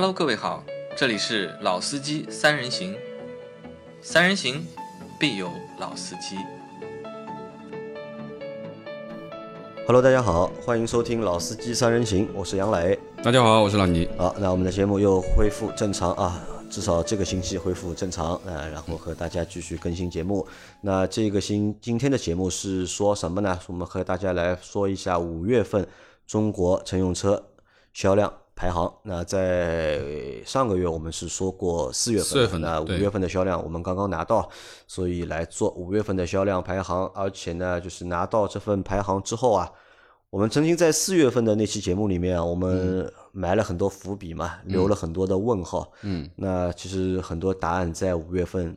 Hello，各位好，这里是老司机三人行，三人行必有老司机。Hello，大家好，欢迎收听《老司机三人行》，我是杨磊。大家好，我是老倪。好，那我们的节目又恢复正常啊，至少这个星期恢复正常呃，然后和大家继续更新节目。那这个星今天的节目是说什么呢？我们和大家来说一下五月份中国乘用车销量排行。那在上个月我们是说过四月份，四月份的对那五月份的销量我们刚刚拿到，所以来做五月份的销量排行。而且呢，就是拿到这份排行之后啊，我们曾经在四月份的那期节目里面啊，我们埋了很多伏笔嘛，留了很多的问号。嗯，那其实很多答案在五月份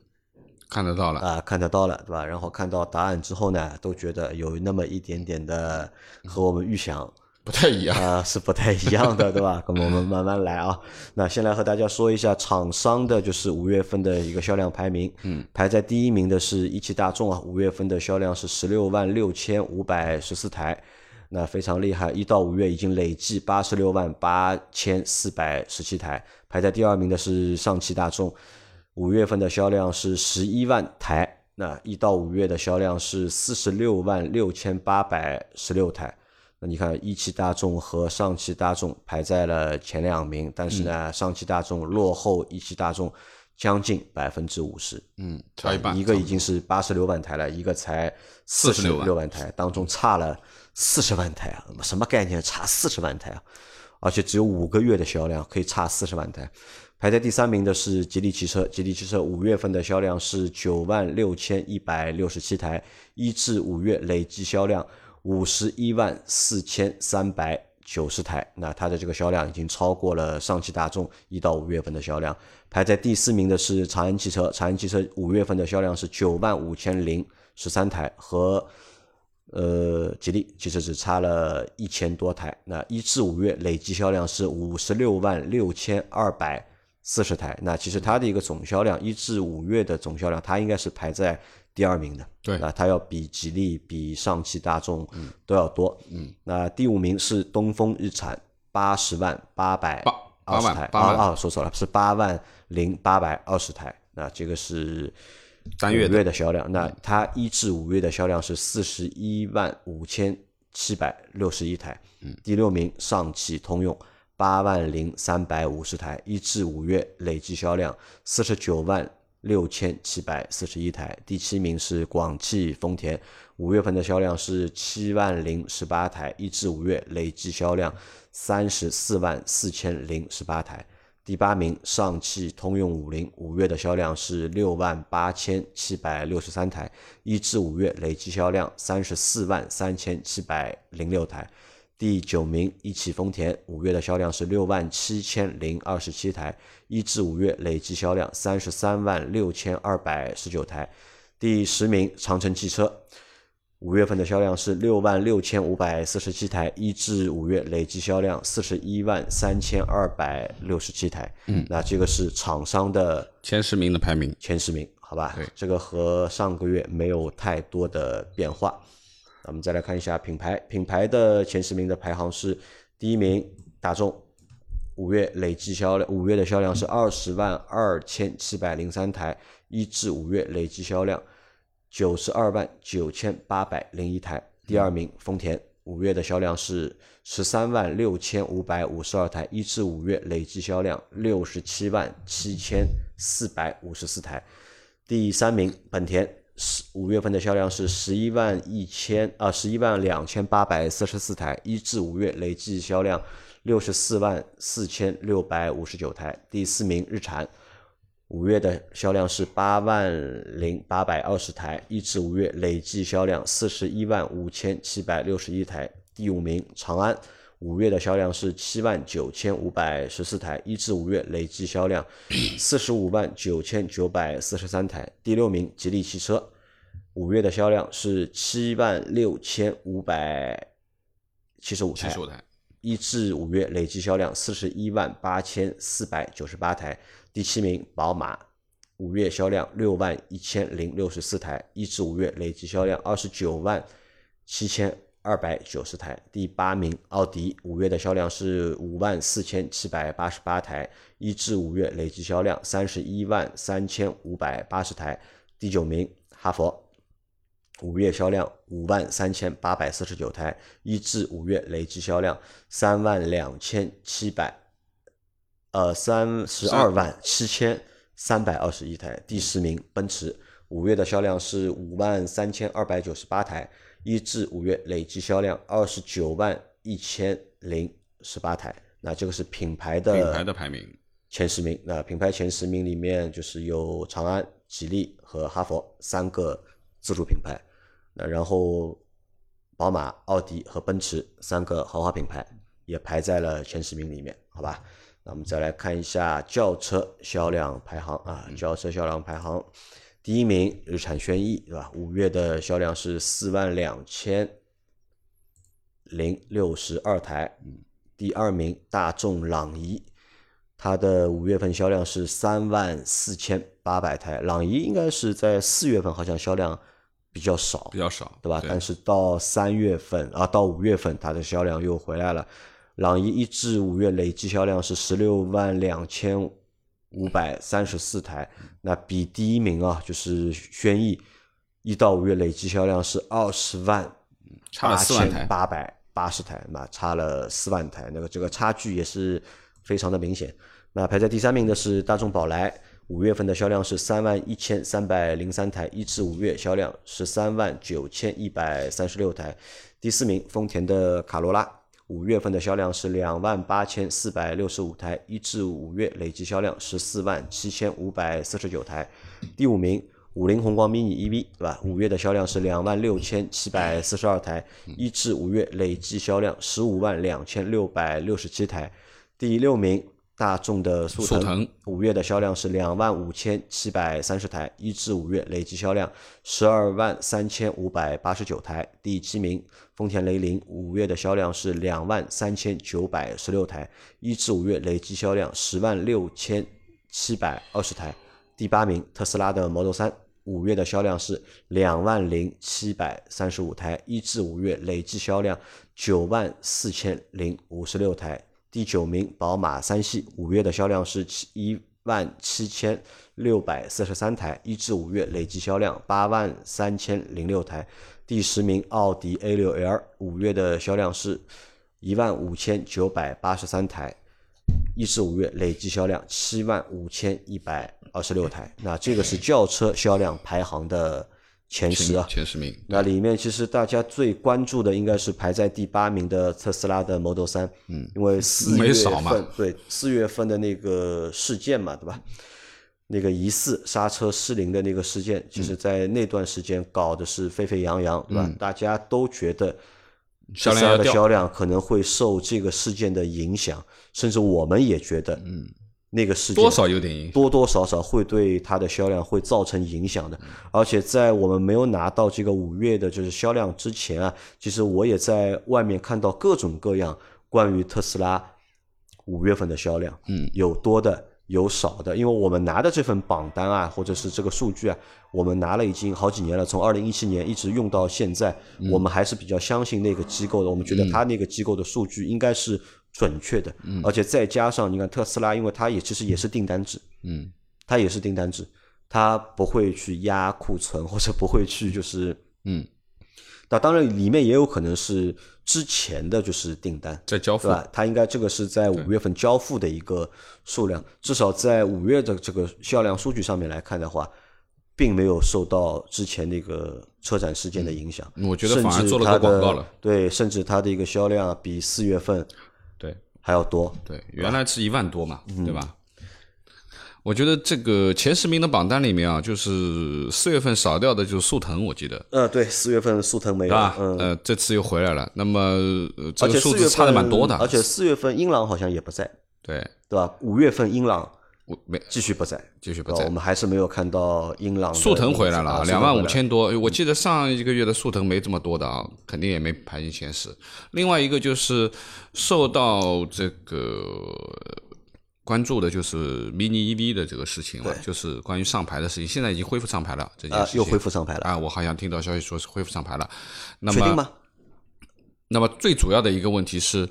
看得到了，啊、看得到了，对吧？然后看到答案之后呢，都觉得有那么一点点的和我们预想不太一样。啊、是不太一样的，对吧？那么我们慢慢来啊。那先来和大家说一下厂商的，就是五月份的一个销量排名。嗯，排在第一名的是一汽大众啊，五月份的销量是十六万六千五百十四台，那非常厉害，一到五月已经累计八十六万八千四百十七台。排在第二名的是上汽大众，五月份的销量是十一万台，那一到五月的销量是四十六万六千八百十六台。那你看，一汽大众和上汽大众排在了前两名，但是呢，上汽大众落后一汽大众将近百分之五十，嗯，差一半。一个已经是八十六万台了，一个才四十六万台，当中差了四十万台啊！什么概念？差四十万台啊！而且只有五个月的销量，可以差四十万台。排在第三名的是吉利汽车，吉利汽车五月份的销量是九万六千一百六十七台，一至五月累计销量五十一万四千三百九十台，那它的这个销量已经超过了上汽大众一到五月份的销量。排在第四名的是长安汽车，长安汽车五月份的销量是九万五千零十三台，和呃吉利其实只差了一千多台。那一至五月累计销量是五十六万六千二百四十台。那其实它的一个总销量，一至五月的总销量，它应该是排在第二名的。对那它要比吉利、比上汽大众都要多。嗯，那第五名是东风日产，八十万八百八二十台。八万啊啊，说错了，是八万零八百二十台。那这个是单月的五月的销量。那它一至五月的销量是四十一万五千七百六十一台。嗯，第六名上汽通用。八万零三百五十台，一至五月累计销量四十九万六千七百四十一台。第七名是广汽丰田，五月份的销量是七万零十八台，一至五月累计销量三十四万四千零十八台。第八名上汽通用五菱，五月的销量是六万八千七百六十三台，一至五月累计销量三十四万三千七百零六台。第九名一汽丰田，五月的销量是六万七千零二十七台，一至五月累计销量三十三万六千二百十九台。第十名长城汽车，五月份的销量是六万六千五百四十七台，一至五月累计销量四十一万三千二百六十七台。嗯，那这个是厂商的前十名的排名，前十名，好吧对？这个和上个月没有太多的变化。那我们再来看一下品牌，品牌的前十名的排行是：第一名大众，五月累计销量，五月的销量是二十万二千七百零三台，一至五月累计销量九十二万九千八百零一台。第二名丰田，五月的销量是十三万六千五百五十二台，一至五月累计销量六十七万七千四百五十四台。第三名本田，十五月份的销量是十一万一千啊十一万两千八百四十四台，一至五月累计销量六十四万四千六百五十九台。第四名日产，五月的销量是八万零八百二十台，一至五月累计销量四十一万五千七百六十一台。第五名长安，五月的销量是七万九千五百十四台，一至五月累计销量四十五万九千九百四十三台。第六名吉利汽车，五月的销量是七万六千五百七十五台台。一至五月累计销量四十一万八千四百九十八台。第七名宝马，五月销量六万一千零六十四台，一至五月累计销量二十九万七千二百九十台。第八名，奥迪五月的销量是五万四千七百八十八台，一至五月累计销量三十一万三千五百八十台。第九名，哈佛五月销量五万三千八百四十九台，一至五月累计销量三万两千七百，呃，三十二万七千三百二十一台。第十名，奔驰五月的销量是五万三千二百九十八台，一至五月累计销量二十九万一千零十八台。那这个是品牌的品牌的排名前十名。那品牌前十名里面就是有长安、吉利和哈佛三个自主品牌。那然后，宝马、奥迪和奔驰三个豪华品牌也排在了前十名里面，好吧？那我们再来看一下轿车销量排行啊，轿车销量排行，第一名日产轩逸，对吧？五月的销量是四万两千零六十二台，第二名大众朗逸，它的五月份销量是三万四千八百台，朗逸应该是在四月份好像销量。比较少，比较少，对吧？但是到三月份啊，到五月份，它的销量又回来了。朗逸一至五月累计销量是十六万两千五百三十四台，那比第一名啊，就是轩逸，一到五月累计销量是二十万八千八百八十台，那差了四万台，那个这个差距也是非常的明显。那排在第三名的是大众宝来。五月份的销量是三万一千三百零三台，一至五月销量十三万九千一百三十六台。第四名，丰田的卡罗拉，五月份的销量是两万八千四百六十五台，一至五月累计销量十四万七千五百四十九台。第五名，五菱宏光 mini EV，对吧？五月的销量是两万六千七百四十二台，一至五月累计销量十五万两千六百六十七台。第六名。大众的速腾五月的销量是两万五千七百三十台，一至五月累计销量十二万三千五百八十九台。第七名，丰田雷凌五月的销量是两万三千九百十六台，一至五月累计销量十万六千七百二十台。第八名，特斯拉的 Model 三五月的销量是两万零七百三十五台，一至五月累计销量九万四千零五十六台。第九名，宝马三系五月的销量是七一万七千六百四十三台，一至五月累计销量八万三千零六台。第十名，奥迪 A 六 L 五月的销量是一万五千九百八十三台，一至五月累计销量七万五千一百二十六台。那这个是轿车销量排行的。前十啊，前十名。那里面其实大家最关注的应该是排在第八名的特斯拉的 Model 三，嗯，因为四月份对四月份的那个事件嘛，对吧？那个疑似刹车失灵的那个事件，其实在那段时间搞的是沸沸扬扬，对吧？大家都觉得特斯拉的销量可能会受这个事件的影响，甚至我们也觉得，嗯。那个事件多少有点影响，多多少少会对它的销量会造成影响的。而且在我们没有拿到这个五月的就是销量之前啊，其实我也在外面看到各种各样关于特斯拉五月份的销量，嗯，有多的有少的。因为我们拿的这份榜单啊，或者是这个数据啊，我们拿了已经好几年了，从二零一七年一直用到现在，我们还是比较相信那个机构的。我们觉得他那个机构的数据应该是。准确的，而且再加上你看特斯拉，因为它也其实也是订单制，嗯，它也是订单制，它不会去压库存或者不会去就是，嗯，那当然里面也有可能是之前的就是订单在交付，对吧？它应该这个是在五月份交付的一个数量，至少在五月的这个销量数据上面来看的话，并没有受到之前那个车展事件的影响。我觉得反而做了个广告了，对，甚至它的一个销量比四月份。对，还要多。对，原来是一万多嘛，对吧？我觉得这个前十名的榜单里面啊，就是四月份少掉的就是速腾，我记得。呃，对，四月份速腾没了，嗯，呃，这次又回来了。那么这个数字差的蛮多的。而且四月份英朗好像也不在，对，对吧？五月份英朗。没继续不在，继续不在。我们还是没有看到英朗速腾回来了，两万五千多。我记得上一个月的速腾没这么多的啊，肯定也没排进前十。另外一个就是受到这个关注的，就是 mini EV 的这个事情了，就是关于上牌的事情。现在已经恢复上牌了，这件事情又恢复上牌了啊！我好像听到消息说是恢复上牌了。确定吗？那么最主要的一个问题是，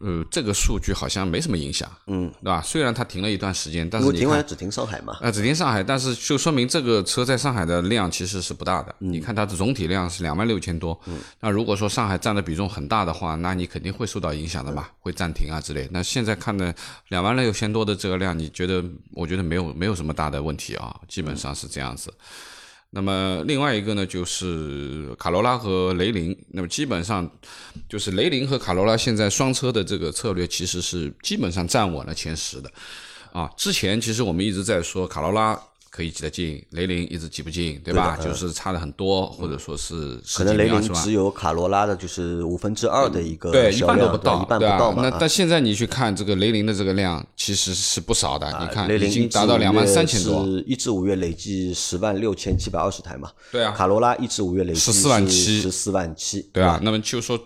呃，这个数据好像没什么影响，嗯，对吧？虽然它停了一段时间，但是你停完只停上海嘛，啊，只停上海，但是就说明这个车在上海的量其实是不大的。嗯你看它的总体量是两万六千多，那如果说上海占的比重很大的话，那你肯定会受到影响的嘛，会暂停啊之类。那现在看的两万六千多的这个量，你觉得？我觉得没有没有什么大的问题啊，基本上是这样子。那么另外一个呢，就是卡罗拉和雷凌。那么基本上就是雷凌和卡罗拉现在双车的这个策略其实是基本上站稳了前十的啊。之前其实我们一直在说卡罗拉可以挤得进，雷凌一直挤不进，对吧？就是差的很多，或者说是可能雷凌？只有卡罗拉的就是五分之二的一个对，一，半都不到，一半不到那但现在你去看这个雷凌的这个量，其实是不少的。你看，雷凌已经达到两万三千多。是一至五月累计十万六千七百二十台嘛？对啊，卡罗拉一至五月累计十四万七十四万七，对啊，那么就说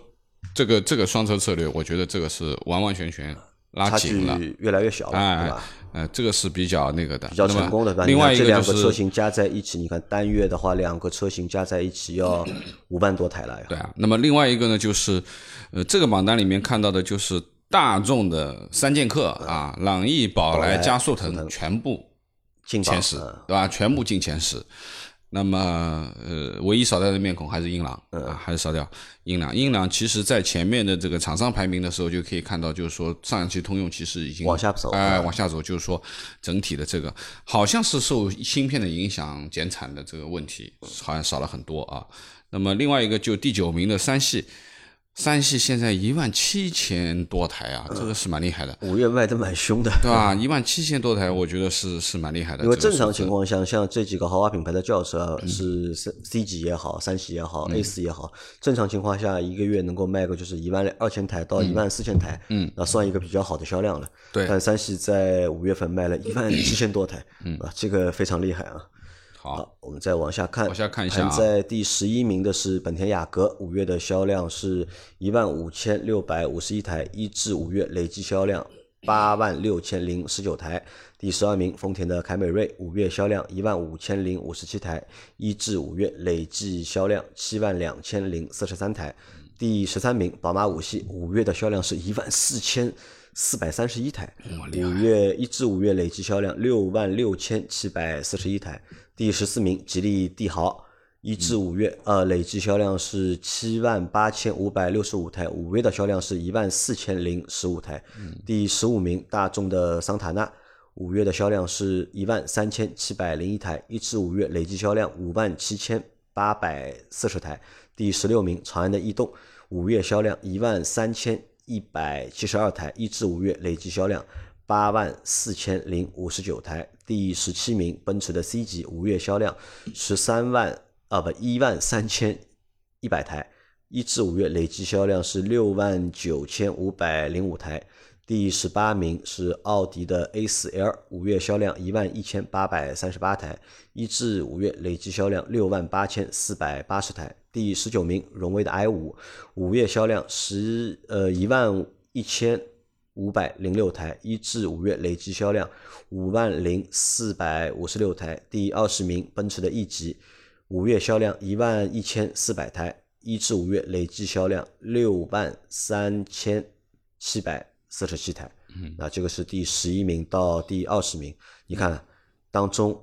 这个这个双车策略，我觉得这个是完完全全拉差。距越来越小了，哎对吧？呃，这个是比较那个的，比较成功的，对吧？另外一个就是，两个车型加在一起，你看单月的话，两个车型加在一起要五万多台了呀。对啊，那么另外一个呢，就是呃，这个榜单里面看到的就是大众的三剑客啊，朗逸、宝来、加速腾全部进前十嗯，对吧？全部进前十。那么，呃，唯一少掉的面孔还是英朗嗯啊，还是少掉英朗。英朗其实在前面的这个厂商排名的时候就可以看到，就是说上一期通用其实已经往下走哎、嗯往下走，就是说整体的这个好像是受芯片的影响减产的这个问题，好像少了很多啊。那么另外一个就第九名的三系，三系现在一万七千多台啊，这个是蛮厉害的。五月卖的蛮凶的，对吧？一万七千多台，我觉得是是蛮厉害的。因为正常情况下，像这几个豪华品牌的轿车嗯是 C C 级也好，三系也好，A 四也好，正常情况下一个月能够卖个就是一万二千台到一万四千台，嗯，那算一个比较好的销量了。对但三系在五月份卖了一万七千多台，嗯，啊，这个非常厉害啊。好，好，我们再往下看，往下看一下啊排在第十一名的是本田雅阁，五月的销量是一万五千六百五十一台，一至五月累计销量八万六千零十九台。第十二名，丰田的凯美瑞，五月销量一万五千零五十七台，一至五月累计销量七万两千零四十三台。第十三名，宝马五系，五月的销量是一万四千四百三十一台，五月一至五月累计销量六万六千七百四十一台。第十四名，吉利帝豪，一至五月呃累计销量是七万八千五百六十五台，五月的销量是一万四千零十五台。第十五名，大众的桑塔纳。五月的销量是一万三千七百零一台，一至五月累计销量五万七千八百四十台。第十六名，长安的逸动，五月销量一万三千一百七十二台，一至五月累计销量八万四千零五十九台。第十七名，奔驰的 C 级，五月销量十三万啊不一万三千一百台，一至五月累计销量是六万九千五百零五台。第十八名是奥迪的 A4L，五月销量一万一千八百三十八台，一至五月累计销量六万八千四百八十台。第十九名，荣威的 i 五，五月销量十呃一万一千五百零六台，一至五月累计销量五万零四百五十六台。第二十名，奔驰的 E 级，五月销量一万一千四百台，一至五月累计销量六万三千七百四十七台。嗯，那这个是第十一名到第二十名，你看当中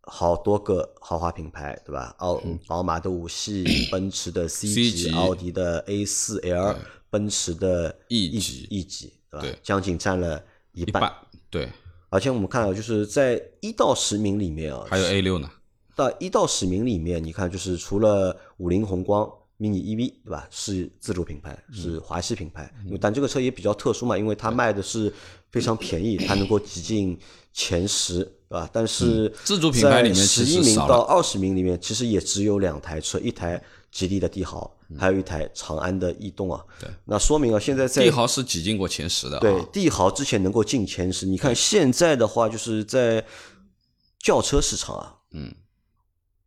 好多个豪华品牌，对吧？奥宝马的五系，奔驰的 C 级，级奥迪的 A 四 L，奔驰的 E 级 E 级，对吧？对。将近占了一一半，对，而且我们看到，就是在一到十名里面啊，还有 A 六呢，到一到十名里面，你看就是除了五菱宏光、mini EV 对吧，是自主品牌，嗯。是华系品牌，但这个车也比较特殊嘛，因为它卖的是非常便宜，它能够挤进前十，对吧？但是嗯。自主品牌里面十一名到二十名里面，其实也只有两台车，一台吉利的帝豪，嗯还有一台长安的逸动啊。对，那说明啊，现在在帝豪是挤进过前十的、啊，对，帝豪之前能够进前十，你看现在的话，就是在轿车市场啊，嗯，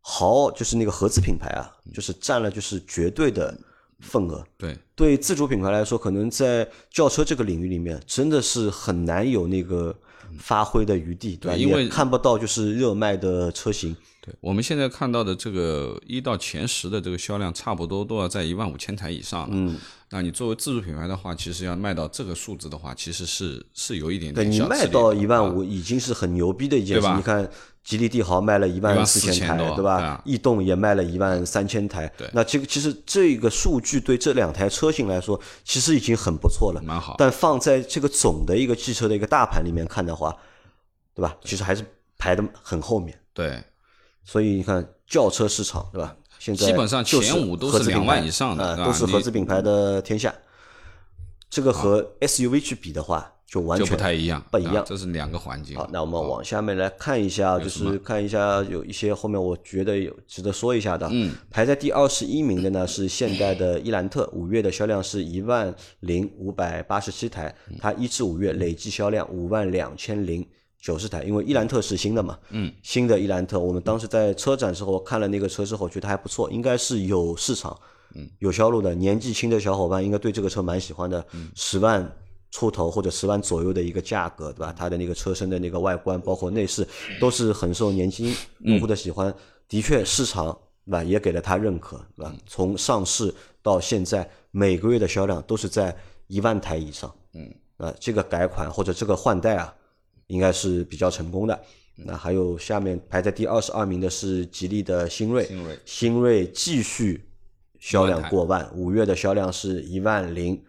豪就是那个合资品牌啊，就是占了就是绝对的份额。对，对自主品牌来说，可能在轿车这个领域里面，真的是很难有那个发挥的余地，对吧？因为也看不到就是热卖的车型。对，我们现在看到的这个一到前十的这个销量，差不多都要在一万五千台以上了。嗯，那你作为自主品牌的话，其实要卖到这个数字的话，其实是是有一点对你卖到一万五已经是很牛逼的一件事。你看吉利帝豪卖了一万四千台，多对吧？逸动也卖了一万三千台。对那这个其实这个数据对这两台车型来说，其实已经很不错了。蛮好。但放在这个总的一个汽车的一个大盘里面看的话，对吧？其实还是排的很后面。对，所以你看轿车市场，对吧？现在基本上前五都是2合资品牌万以上的啊都是合资品牌的天下。这个和 SUV 去比的话，就完全不太一样，不一样啊这是两个环境。好，那我们往下面来看一下，就是看一下有一些后面我觉得有值得说一下的。嗯，排在第二十一名的呢是现代的伊兰特，五月的销量是一万零五百八十七台，它一至五月累计销量五万两千零九十台。因为伊兰特是新的嘛，嗯，新的伊兰特，我们当时在车展时候看了那个车之后，觉得还不错，应该是有市场，嗯，有销路的。年纪轻的小伙伴应该对这个车蛮喜欢的，十万。出头或者十万左右的一个价格，对吧？它的那个车身的那个外观，包括内饰，都是很受年轻用户的喜欢。的确，市场对吧也给了它认可，对吧？从上市到现在，每个月的销量都是在一万台以上。嗯，啊，这个改款或者这个换代啊，应该是比较成功的。那还有下面排在第二十二名的是吉利的新锐，新锐新锐继续销量过万，五月的销量是一万零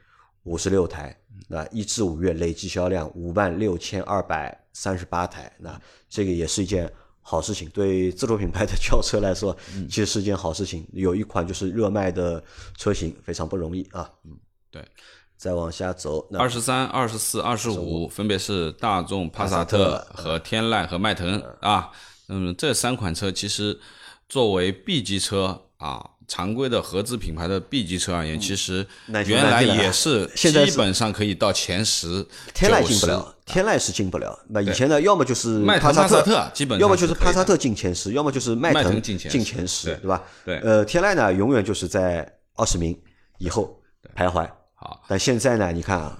五十六台。那一至五月累计销量五万六千二百三十八台，那这个也是一件好事情。对自主品牌的轿车来说，其实是一件好事情。有一款就是热卖的车型，非常不容易啊。嗯对，再往下走，那二十三、二十四、二十五分别是大众帕萨特和天籁和迈腾啊。嗯，这三款车其实作为 B 级车啊，常规的合资品牌的 B 级车而言，其实原来也是基本上可以到前十。天籁进不了，天籁是进不了。那以前呢，要么就是迈腾帕萨特基本要么就是帕萨特进前十，要么就是迈迈腾腾进前十进前十，对对吧？对呃，天籁呢，永远就是在二十名以后徘徊。好，但现在呢，你看啊，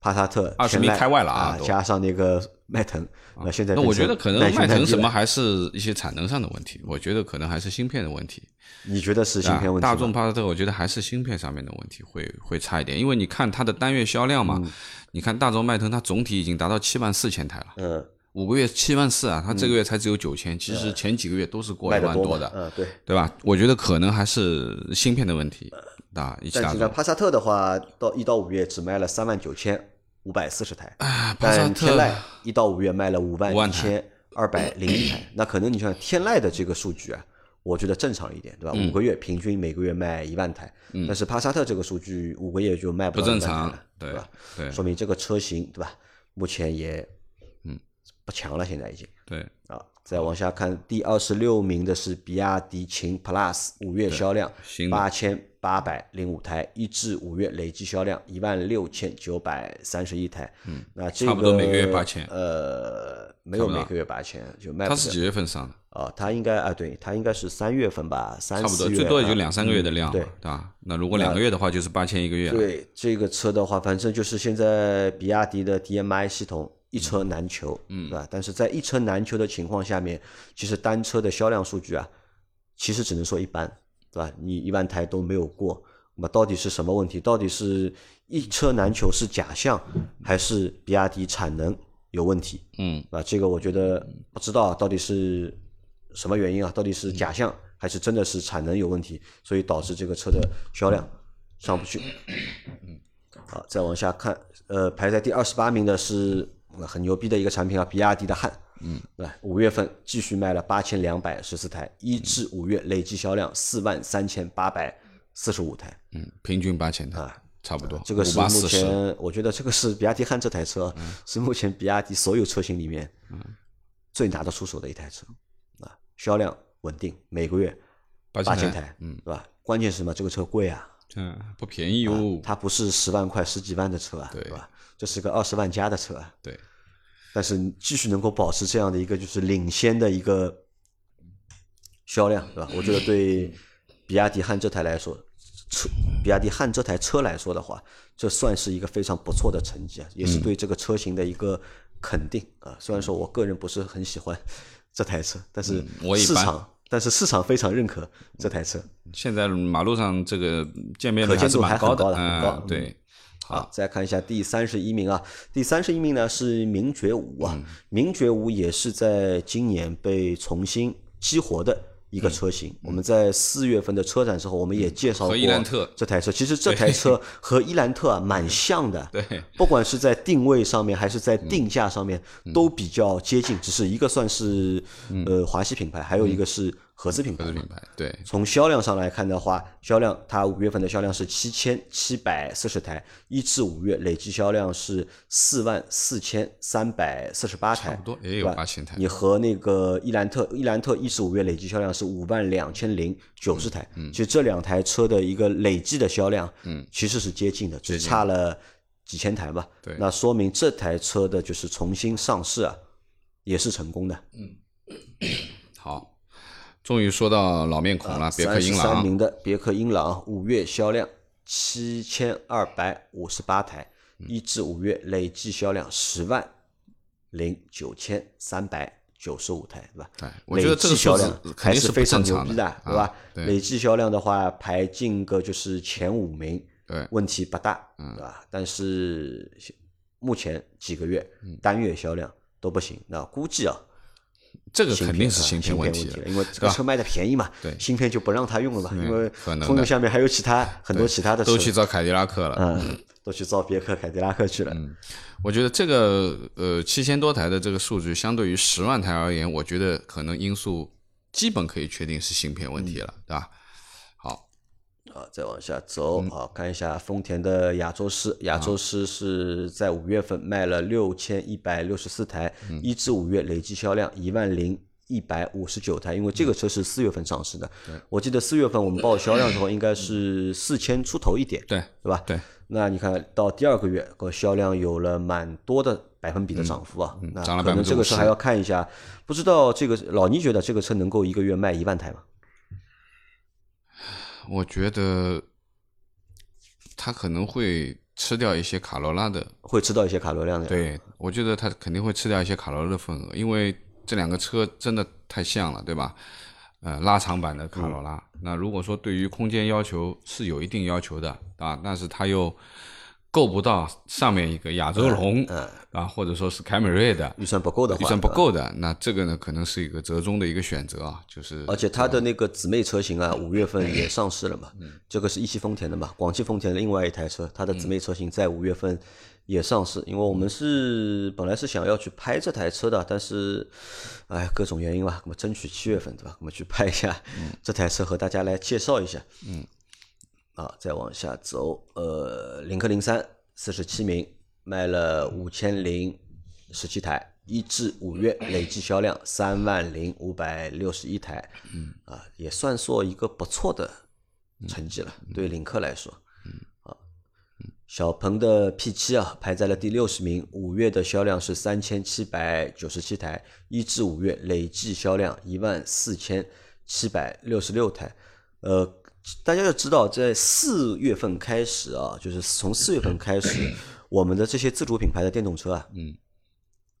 帕萨特、20天籁名开外了啊加上那个迈腾，那现在那我觉得可能迈腾什么还还是一些产能上的问题，我觉得可能还是芯片的问题。你觉得是芯片问题大众帕萨特，我觉得还是芯片上面的问题会会差一点，因为你看它的单月销量嘛，嗯。你看大众迈腾它总体已经达到七万四千台了，嗯，五个月七万四啊，它这个月才只有九千，其实前几个月都是过万多的，嗯，对。对吧？我觉得可能还是芯片的问题大众。但是呢，帕萨特的话，到一到五月只卖了三万九千五百四十台，啊，帕萨特但天籁一到五月卖了五万一千二百零一台。那可能你像天籁的这个数据啊，我觉得正常一点，对吧？嗯五个月平均每个月卖一万台，但是帕萨特这个数据五个月就卖到1万台不正常了，对吧？对说明这个车型对吧？目前也嗯不强了，现在已经。对，啊，再往下看，第二十六名的是比亚迪秦 Plus，五月销量新的八千八百零五台，一至五月累计销量一万六千九百三十一台。嗯，那这个差不多每个月8000呃，没有每个月八千，就卖它是几月份上的？啊？它应该啊，对，它应该是三月份吧，三差不多最多也就两三个月的量对吧？那如果两个月的话，就是八千一个月。对这个车的话，反正就是现在比亚迪的 DMI 系统一车难求，嗯，对吧？但是在一车难求的情况下面，其实单车的销量数据啊，其实只能说一般，对吧？你一万台都没有过，那么到底是什么问题？到底是一车难求是假象，还是比亚迪产能有问题？嗯，啊，这个我觉得不知道到底是什么原因啊？到底是假象还是真的是产能有问题，所以导致这个车的销量上不去。嗯好，再往下看，呃，排在第二十八名的是呃很牛逼的一个产品啊，比亚迪的汉。嗯，对，五月份继续卖了八千两百十四台，一至五月累计销量四万三千八百四十五台。嗯，平均八千台啊，差不多。这个是目前，我觉得这个是比亚迪汉这台车，是目前比亚迪所有车型里面最拿得出手的一台车啊，销量稳定，每个月八八千台，台，嗯对吧？关键是什么？这个车贵啊，嗯，不便宜哦。它不是十万块、十几万的车啊，对对吧？这是个二十万加的车啊，对，但是你继续能够保持这样的一个就是领先的一个销量，对吧？我觉得对比亚迪汉这台来说，车比亚迪汉这台车来说的话，这算是一个非常不错的成绩啊，也是对这个车型的一个肯定啊。虽然说我个人不是很喜欢这台车，但是市场但是市场非常认可这台车。现在马路上这个见面率是可见度还蛮的，高的嗯，对，好，再看一下第三十一名啊，第三十一名呢是名爵五啊，嗯。名爵五也是在今年被重新激活的一个车型。我们在四月份的车展时候，我们也介绍过嗯和伊兰特。这台车。其实这台车 和伊兰特啊蛮像的，对，不管是在定位上面还是在定价上面嗯。都比较接近，只是一个算是呃华西品牌，还有一个是合资品牌嘛。合资品牌，对，从销量上来看的话，销量它五月份的销量是七千七百四十台，一至五月累计销量是四万四千三百四十八台，差不多也有对吧8000台你和那个伊兰特，伊兰特一至五月累计销量是五万两千零九十台，其实这两台车的一个累计的销量，嗯，其实是接近的，只差了几千台吧。对那说明这台车的就是重新上市啊，也是成功的。嗯 好，终于说到老面孔了，别克英朗三名的别克英朗五月销量七千二百五十八台，嗯一至五月累计销量十万零九千三百九十五台，对吧？对我觉得这个累计销量肯定是不还是非常牛逼的，对吧累计销量的话，排进个就是前五名，对问题不大，嗯对吧？但是目前几个月嗯单月销量都不行，那估计啊。这个肯定是芯芯片片问题了，因为这个车卖的便宜嘛，对芯片就不让他用了嘛，因为可能的通用下面还有其他很多其他的车都去造凯迪拉克了。嗯，都去造别克、凯迪拉克去了。嗯我觉得这个呃七千多台的这个数据，相对于十万台而言，我觉得可能因素基本可以确定是芯片问题了，对吧？好，啊，再往下走嗯啊，看一下丰田的亚洲狮，亚洲狮是在五月份卖了六千一百六十四台，嗯一至五月累计销量一万零一百五十九台。因为这个嗯车是四月份上市的，我记得四月份我们报销量的时候应该是四千出头一点，对对吧？对。那你看到第二个月，个销量有了蛮多的百分比的涨幅啊，可能这个车50%还要看一下，不知道这个老倪觉得这个车能够一个月卖一万台吗？我觉得它可能会吃掉一些卡罗拉的，会吃到一些卡罗量的。，对我觉得它肯定会吃掉一些卡罗拉的份额，因为这两个车真的太像了，对吧？呃，拉长版的卡罗拉，那如果说对于空间要求是有一定要求的啊，但是它又够不到上面一个亚洲龙、啊，或者说是凯美瑞的预算不够的话，预算不够的，那这个呢可能是一个折中的一个选择啊，就是而且它的那个姊妹车型啊，五月份也 上市了嘛。这个是一汽丰田的嘛，广汽丰田的另外一台车，它的姊妹车型在五月份也上市。因为我们是本来是想要去拍这台车的，但是，哎，各种原因吧，那么争取七月份对吧？我们去拍一下这台车，和大家来介绍一下。嗯。啊，再往下走，呃，领克零三四十七名，卖了五千零十七台，一至五月累计销量三万零五百六十一台，嗯，啊，也算作一个不错的成绩了，对领克来说，啊，小鹏的 P 七啊排在了第六十名，五月的销量是三千七百九十七台，一至五月累计销量一万四千七百六十六台，呃。大家要知道，在四月份开始啊，就是从四月份开始，我们的这些自主品牌的电动车啊，嗯，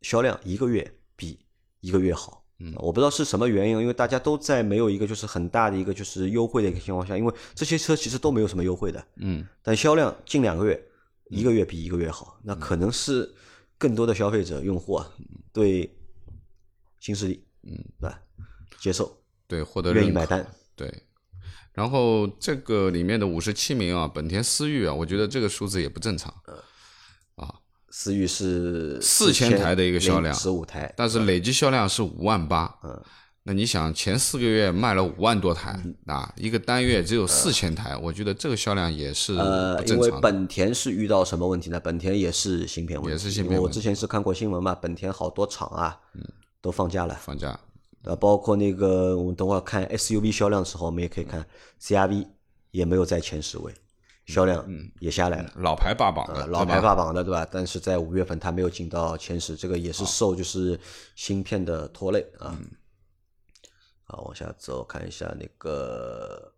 销量一个月比一个月好。嗯，我不知道是什么原因，因为大家都在没有一个就是很大的一个就是优惠的一个情况下，因为这些车其实都没有什么优惠的，嗯，但销量近两个月一个月比一个月好，那可能是更多的消费者用户啊对新势力，嗯，对吧？接受对获得愿意买单，对，然后这个里面的五十七名啊，本田思域啊，我觉得这个数字也不正常，啊思域是4000台的一个销量十五台，但是累计销量是五万八。嗯，那你想前四个月卖了五万多台啊，一个单月只有四千台，我觉得这个销量也是呃，因为不正常的。本田是遇到什么问题呢？本田也是芯片问题，也是芯片我之前是看过新闻嘛，本田好多厂啊，都放假了。放假，呃，包括那个我们等会儿看 SUV 销量的时候，我们也可以看 CRV 也没有在前十位，销量也下来了。老牌霸榜的，呃，老牌霸榜的对吧？但是在五月份它没有进到前十，这个也是受就是芯片的拖累啊。好，往下走，看一下那个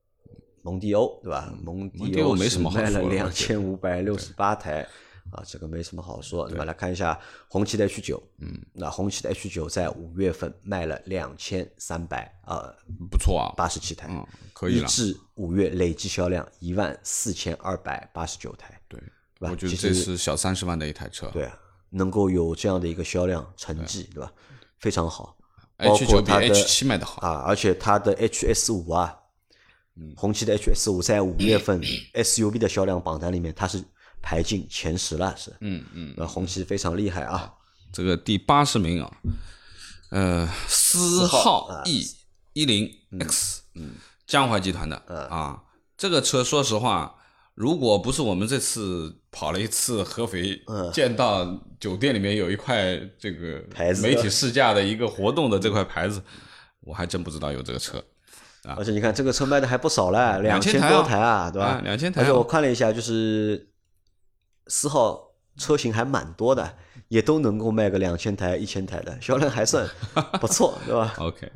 蒙迪欧对吧？蒙迪欧没什么好说的我觉得两千五百六十八台，啊，这个没什么好说。那么来看一下红旗的 H 九，嗯，那红旗的 H 九在五月份卖了两千三百啊不错啊，八十七台，嗯，可以一了。至五月累计销量一万四千二百八十九台，对，对吧？我觉得这是小三十万的一台车。对啊，能够有这样的一个销量成绩，对吧？非常好。包，H 九比括它的 H 七卖的好。啊，而且它的 HS 五啊，红旗的 HS 五在五月份 SUV 的销量榜单里面，它是排进前十了，是。嗯嗯，那红旗非常厉害啊，这个第八十名啊，呃，思浩浩 E 一零 X，嗯，江淮集团的啊，这个车说实话，如果不是我们这次跑了一次合肥，见到酒店里面有一块这个牌子媒体试驾的一个活动的这块牌子，我还真不知道有这个车。而且你看这个车卖的还不少嘞，两2000台啊多台啊，对吧？啊？2000台啊。而且我看了一下，就是四号车型还蛮多的，也都能够卖个两千台、一千台的，销量还算不错，对吧？OK，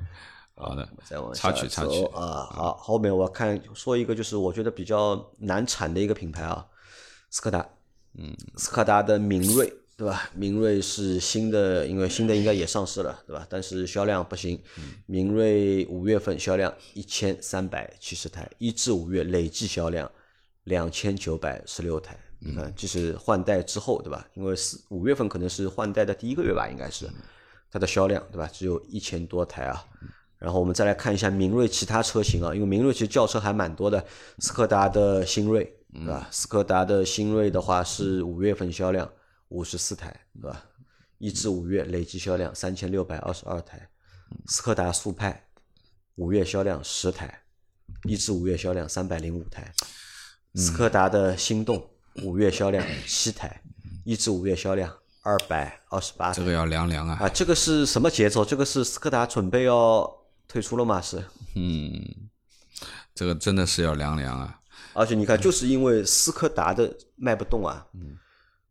好的，再往插下曲插曲走啊，好，后面我看说一个就是我觉得比较难产的一个品牌啊，斯柯达，嗯，斯柯达的明锐，对吧？明锐是新的，因为新的应该也上市了，对吧？但是销量不行，明锐五月份销量一千三百七十台，一至五月累计销量两千九百十六台。你看，这是换代之后，对吧？因为四五月份可能是换代的第一个月吧，应该是它的销量，对吧？只有一千多台啊。然后我们再来看一下明锐其他车型啊，因为明锐其实轿车还蛮多的，斯柯达的新锐，对吧？斯柯达的新锐的话是五月份销量五十四台，对吧？一至五月累计销量三千六百二十二台，斯柯达速派五月销量十台，一至五月销量三百零五台，斯柯达的心动五月销量七台，一至五月销量二百二十八台这。个要凉凉啊。啊，这个是什么节奏？这个是斯柯达准备要退出了吗？是，嗯，这个真的是要凉凉啊。而且你看，就是因为斯柯达的卖不动啊，嗯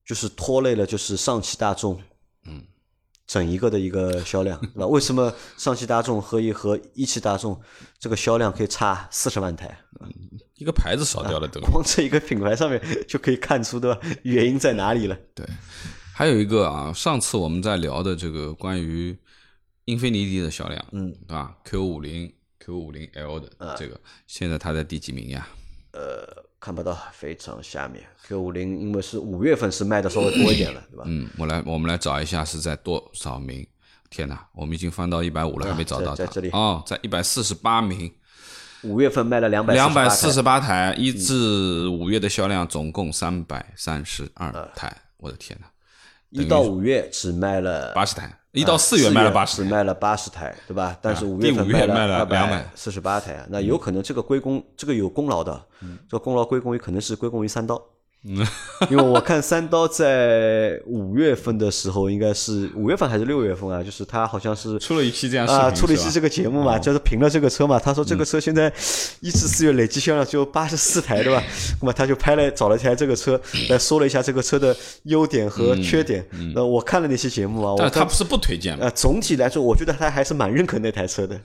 就是拖累了就是上汽大众，嗯，整一个的一个销量，对吧？为什么上汽大众和一和一汽大众这个销量可以差四十万台？一个牌子少掉了都。光这一个品牌上面就可以看出，对吧？原因在哪里了？对，还有一个啊，上次我们在聊的这个关于英菲尼迪的销量，嗯，对吧？Q 五零 Q 五零 L 的这个，现在它在第几名呀？呃看不到，非常下面。Q 五零因为是五月份是卖的稍微多一点了，对吧？嗯，我来我们来找一下是在多少名？天哪，我们已经翻到一百五了，还没找到在这里哦，在一百四十八名，五月份卖了两百两百四四十八台，一至五月的销量总共三百三十二台，我的天哪，一到五月只卖了八十台，一到四月卖了八十台，只卖了八十台，对吧？但是五月份五月卖了两百200四十八台，那有可能这个归功，这个有功劳的，这个功劳归功于可能是归功于三刀。因为我看三刀在五月份的时候，应该是五月份还是六月份啊？就是他好像是出了一期这样啊，出了一期这个节目嘛，就是评了这个车嘛。他说这个车现在 一至四月累计销量就八十四台，对吧？那么他就拍了找了一台这个车来说了一下这个车的优点和缺点。那我看了那期节目啊，但他不是不推荐吗？呃，总体来说，我觉得他还是蛮认可那台车的，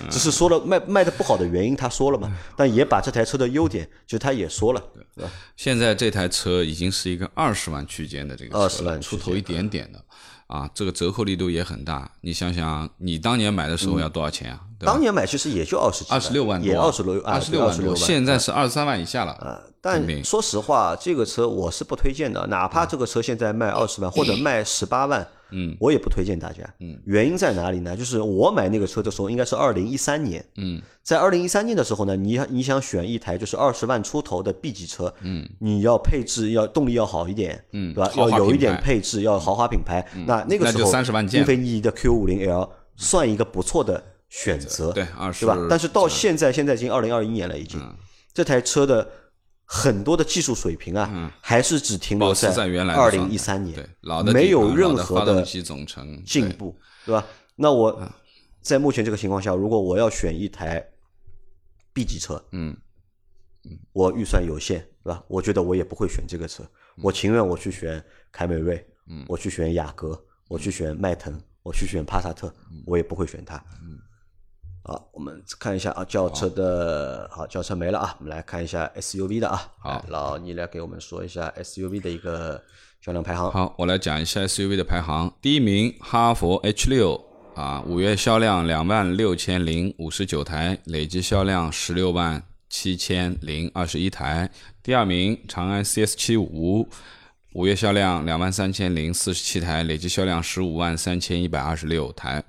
嗯只是说了卖卖的不好的原因，他说了嘛，但也把这台车的优点，就他也说了，对吧？现在这台车已经是一个二十万区间的这个二十万出头一点点的啊，这个折扣力度也很大。你想想，你当年买的时候要多少钱啊？对当年买其实也就二十几，二十六万多，也二十多，二十六万多，现在是二十三万以下了。啊，但说实话，这个车我是不推荐的，哪怕这个车现在卖二十万或者卖十八万，嗯，我也不推荐大家。嗯，原因在哪里呢？就是我买那个车的时候应该是二零一三年，嗯，在二零一三年的时候呢，你你想选一台就是二十万出头的 B 级车，嗯，你要配置要动力要好一点，嗯，对吧？要有一点配置，要豪华品牌，那那个时候30万英菲尼迪的 Q 五零 L 算一个不错的选择，对20对吧？但是到现在，现在已经二零二一年了，已经、这台车的很多的技术水平啊，还是只停留在二零一三年，对老的没有任何发动机总成进步，对吧？那我在目前这个情况下，如果我要选一台 B 级车，嗯，我预算有限，对吧？我觉得我也不会选这个车，我情愿我去选凯美瑞，嗯，我去选雅阁，我去选迈腾，我去选帕萨特，我也不会选它。嗯，好，我们看一下啊，轿车的好，轿车没了啊，我们来看一下 SUV 的啊。好来老倪来给我们说一下 SUV 的一个销量排行。好，我来讲一下 SUV 的排行。第一名，哈弗 H 六啊，五月销量两万六千零五十九台，累计销量十六万七千零二十一台。第二名，长安 CS 七五，五月销量两万三千零四十七台，累计销量十五万三千一百二十六台。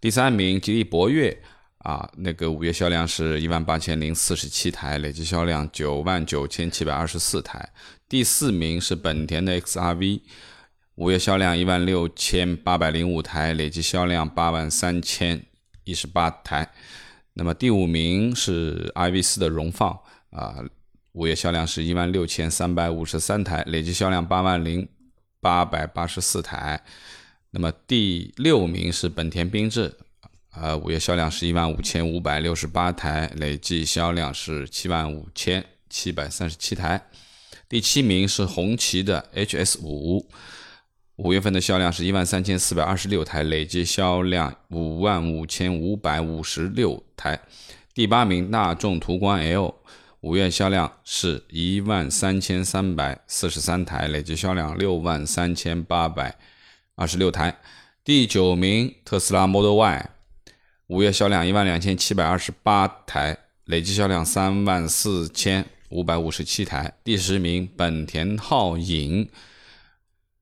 第三名，吉利博越。啊，那个五月销量是一万八千零四十七台，累计销量九万九千七百二十四台。第四名是本田的 XRV，五月销量一万六千八百零五台，累计销量八万三千一十八台。那么第五名是 iV 四的荣放，啊，五月销量是一万六千三百五十三台，累计销量八万零八百八十四台。那么第六名是本田缤智。呃，五月销量是一万五千五百六十八台，累计销量是七万五千七百三十七台。第七名是红旗的 HS 五，五月份的销量是一万三千四百二十六台，累计销量五万五千五百五十六台。第八名大众途观 L，五月销量是一万三千三百四十三台，累计销量六万三千八百二十六台。第九名特斯拉 Model Y。五月销量一万两千七百二十八台，累计销量三万四千五百五十七台。第十名，本田皓影，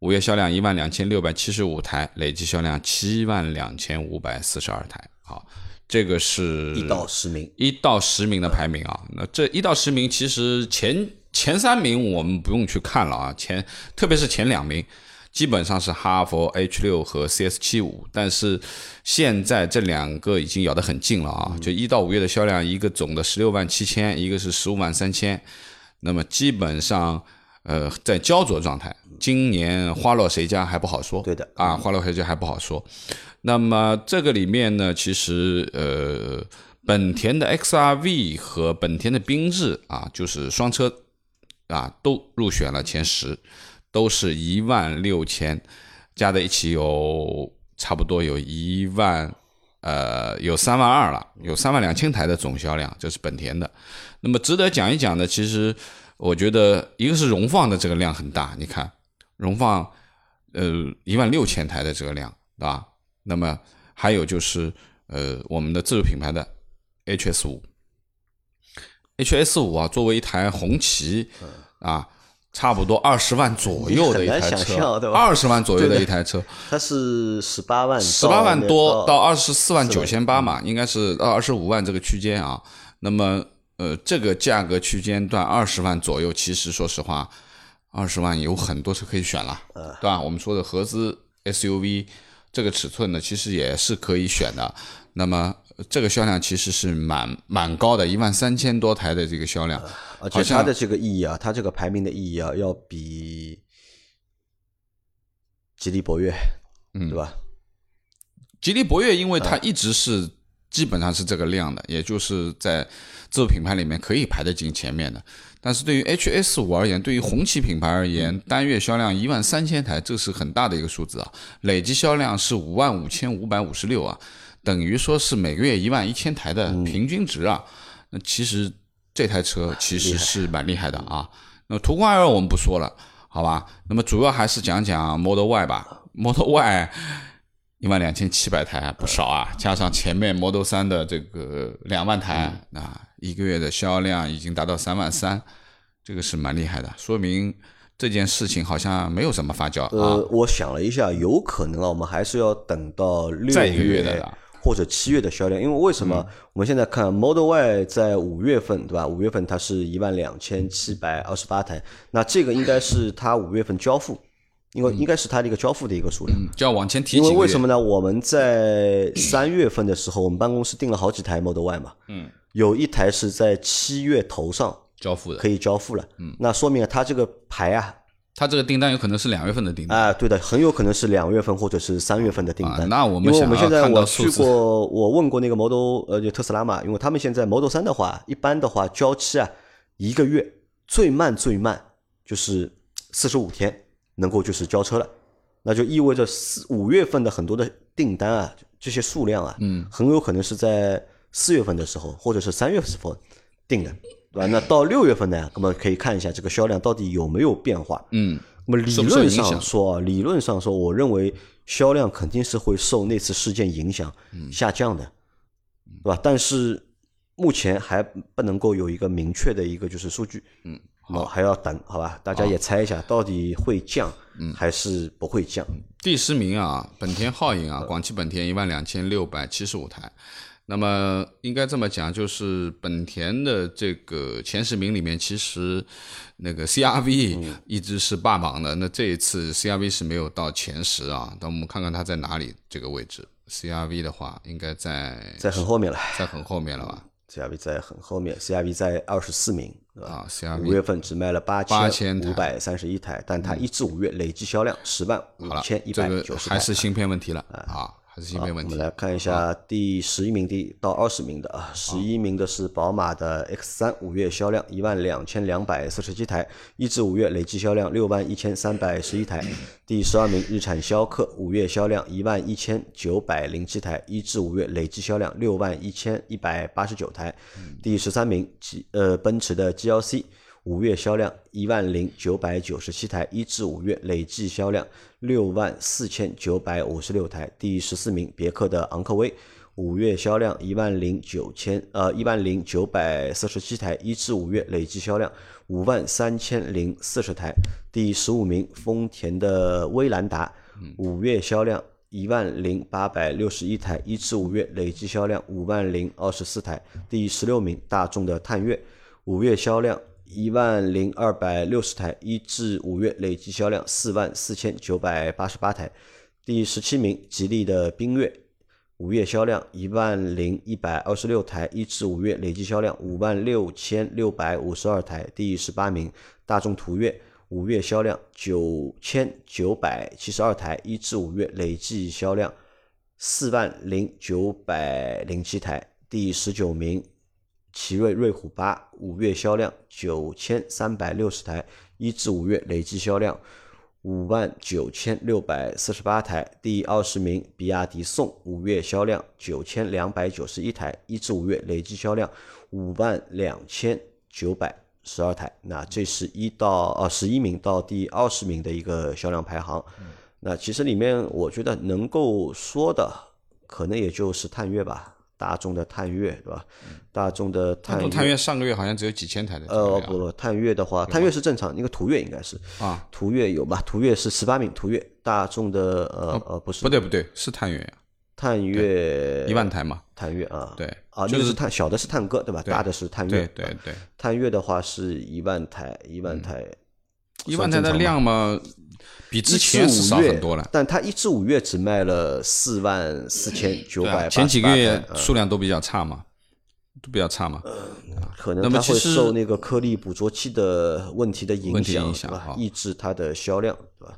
五月销量一万两千六百七十五台，累计销量七万两千五百四十二台。好，这个是一到十名，一到十名的排名啊。那这一到十名，其实前前三名我们不用去看了啊，前特别是前两名。基本上是哈佛 H 六和 CS 七五，但是现在这两个已经咬得很近了啊！就一到五月的销量，一个总的十六万七千，一个是十五万三千，那么基本上呃在焦灼状态。今年花落谁家还不好说，对的啊，花落谁家还不好说。那么这个里面呢，其实呃本田的 XRV 和本田的缤智啊，就是双车啊都入选了前十。都是一万六千，加在一起有差不多有一万，呃，有三万二了，有三万两千台的总销量，这是本田的。那么值得讲一讲的，其实我觉得一个是荣放的这个量很大，你看荣放，呃，一万六千台的这个量，对吧？那么还有就是呃，我们的自主品牌的 HS 五，HS 五啊，作为一台红旗啊。差不多二十万左右的一台车，二十万左右的一台车，它是十八万，十八万多到二十四万九千八嘛，应该是到二十五万这个区间啊。那么，呃，这个价格区间段二十万左右，其实说实话，二十万有很多车可以选了，对吧？我们说的合资 SUV 这个尺寸呢，其实也是可以选的。那么。这个销量其实是蛮蛮高的，一万三千多台的这个销量，而且它的这个意义啊，它这个排名的意义啊，要比吉利博越，嗯，对吧？吉利博越，因为它一直是基本上是这个量的，也就是在自主品牌里面可以排得进前面的。但是对于 HS 五而言，对于红旗品牌而言，单月销量一万三千台，这是很大的一个数字啊，累计销量是五万五千五百五十六啊。等于说是每个月一万一千台的平均值啊，那其实这台车其实是蛮厉害的啊。那途观 L 我们不说了，好吧？那么主要还是讲讲 Model Y 吧。Model Y 一万两千七百台不少啊，加上前面 Model 三的这个两万台啊，一个月的销量已经达到三万三，这个是蛮厉害的，说明这件事情好像没有什么发酵啊。呃，我想了一下，有可能啊，我们还是要等到六月的。或者七月的销量，因为为什么我们现在看 Model Y 在五月份，对吧？五月份它是一万两千七百二十八台，那这个应该是它五月份交付，因为应该是它的一个交付的一个数量，就要往前提。因为为什么呢？我们在三月份的时候，我们办公室订了好几台 Model Y 嘛，嗯，有一台是在七月头上交付的，可以交付了，嗯，那说明它这个牌啊。他这个订单有可能是两月份的订单啊，对的，很有可能是两月份或者是三月份的订单。那我们因为我们现在我去过，我问过那个 Model 呃就特斯拉嘛，因为他们现在 Model 三的话，一般的话交期啊一个月，最慢最慢就是四十五天能够就是交车了，那就意味着四五月份的很多的订单啊，这些数量啊，嗯，很有可能是在四月份的时候或者是三月份时候订的。对吧？那到六月份呢？那么可以看一下这个销量到底有没有变化。嗯，那么理论上说，啊，理论上说，我认为销量肯定是会受那次事件影响嗯下降的，对吧？但是目前还不能够有一个明确的一个就是数据，嗯，好还要等，好吧？大家也猜一下，到底会降嗯还是不会降？第十名啊，本田皓影啊，广汽本田一万两千六百七十五台。那么应该这么讲，就是本田的这个前十名里面，其实那个 CRV 一直是霸榜的。那这一次 CRV 是没有到前十啊，那我们看看它在哪里这个位置。CRV 的话，应该在在很后面了在很后面了吧？，CRV 在很后面，CRV 在二十四名，对吧？啊五，CRV 月份只卖了八8000五百三十一台，但它一至五月累计销量十万五千一，这个百九十台。还是芯片问题了啊，还是芯片问题我们。来看一下第十一名第到二十名的啊，十一名的是宝马的 X 三，五月销量一万两千两百四十七台，一至五月累计销量六万一千三百十一台。第十二名日产逍客，五月销量一万一千九百零七台，一至五月累计销量六万一千一百八十九台。第十三名 G 呃奔驰的 GLC。五月销量一万零九百九十七台，一至五月累计销量六万四千九百五十六台。第十四名，别克的昂科威，五月销量一万零九千呃一万零九百四十七台，一至五月累计销量五万三千零四十台。第十五名，丰田的威兰达，五月销量一万零八百六十一台，一至五月累计销量五万零二十四台。第十六名，大众的探岳，五月销量一万零二百六十台，一至五月累计销量四万四千九百八十八台。第十七名，吉利的缤越，五月销量一万零一百二十六台，一至五月累计销量五万六千六百五十二台。第十八名，大众途岳，五月销量九千九百七十二台，一至五月累计销量四万零九百零七台。第十九名，奇瑞瑞虎八，五月销量九千三百六十台，一至五月累计销量五万九千六百四十八台。第二十名，比亚迪宋，五月销量九千两百九十一台，一至五月累计销量五万两千九百十二台。那这是一到呃十一名到第二十名的一个销量排行。那其实里面我觉得能够说的，可能也就是探岳吧。大众的探岳，对吧？大众的探岳，探岳上个月好像只有几千台的销呃，不不，探岳的话，探岳是正常，那个途岳应该是。啊，途岳有吧？途岳是十八米，途岳大众的呃呃不是。不对不对，是探岳呀，探岳一万台嘛，探岳啊，对啊，就是那个是探小的是探戈对吧？大的是探岳，对对对，探岳的话是一万台，一万台，一万台的量嘛，比之前是少很多了。但它一至五月只卖了四万四千九百，前几个月呃数量都比较差嘛，都比较差嘛。可能它会受那个颗粒捕捉器的问题的影响，抑制它的销量，对吧？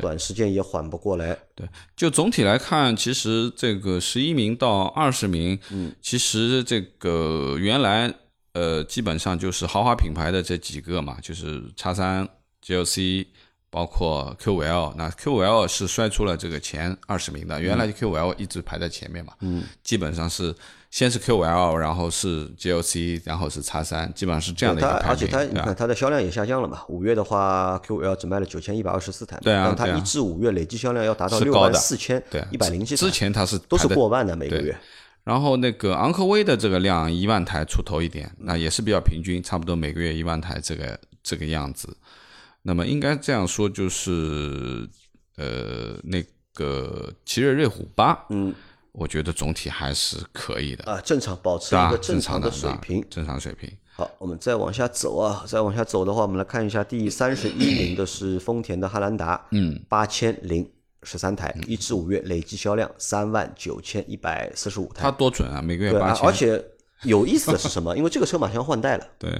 短时间也缓不过来。对，就总体来看，其实这个十一名到二十名，嗯，其实这个原来呃基本上就是豪华品牌的这几个嘛，就是叉三、GLC，包括 Q5L。那 Q5L 是摔出了这个前二十名的，原来 Q5L 一直排在前面嘛，嗯，基本上是先是 Q5L，然后是 GLC，然后是叉三，基本上是这样的一个排名，而且它你看它的销量也下降了嘛，五月的话 QL 只卖了九千一百二十四台，对啊它一至五月累计销量要达到六万四千对一百零七台，之前它是都是过万的每个月。然后那个昂科威的这个量一万台出头一点，那也是比较平均，差不多每个月一万台这个这个样子。那么应该这样说，就是呃那个奇瑞瑞虎八，嗯，我觉得总体还是可以的，啊，正常保持一个？正常的水平。正常水平。好，我们再往下走啊，再往下走的话，我们来看一下第三十一名的是丰田的汉兰达，嗯，八千零十三台，一至五月累计销量三万九千一百四十五台它。多准啊，每个月八千，而且有意思的是什么？因为这个车马上要换代了。对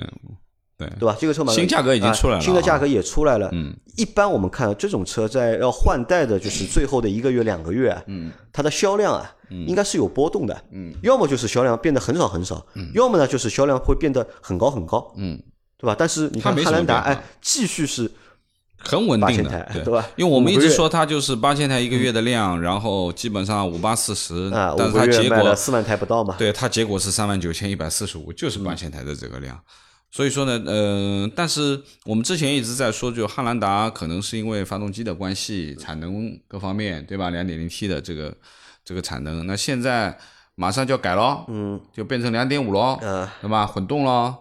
对对吧？这个车嘛新价格已经出来了啊新的啊价格也出来了。嗯，一般我们看这种车在要换代的，就是最后的一个月、两个月啊，嗯，它的销量啊，应该是有波动的。嗯，要么就是销量变得很少很少，嗯，要么呢就是销量会变得很高很高。嗯，对吧？但是你看汉兰达，哎，继续是很稳定的，对对吧因为我们一直说它就是八千台一个月的量，然后基本上五八四十，啊，但是它结果四万台不到嘛。对它结果是三万九千一百四十五，就是八千台的这个量，所以说呢，呃，但是我们之前一直在说，就汉兰达可能是因为发动机的关系，产能各方面，对吧？两点零 T 的这个这个产能，那现在马上就要改了，嗯，就变成两点五了，嗯，对吧？混动了，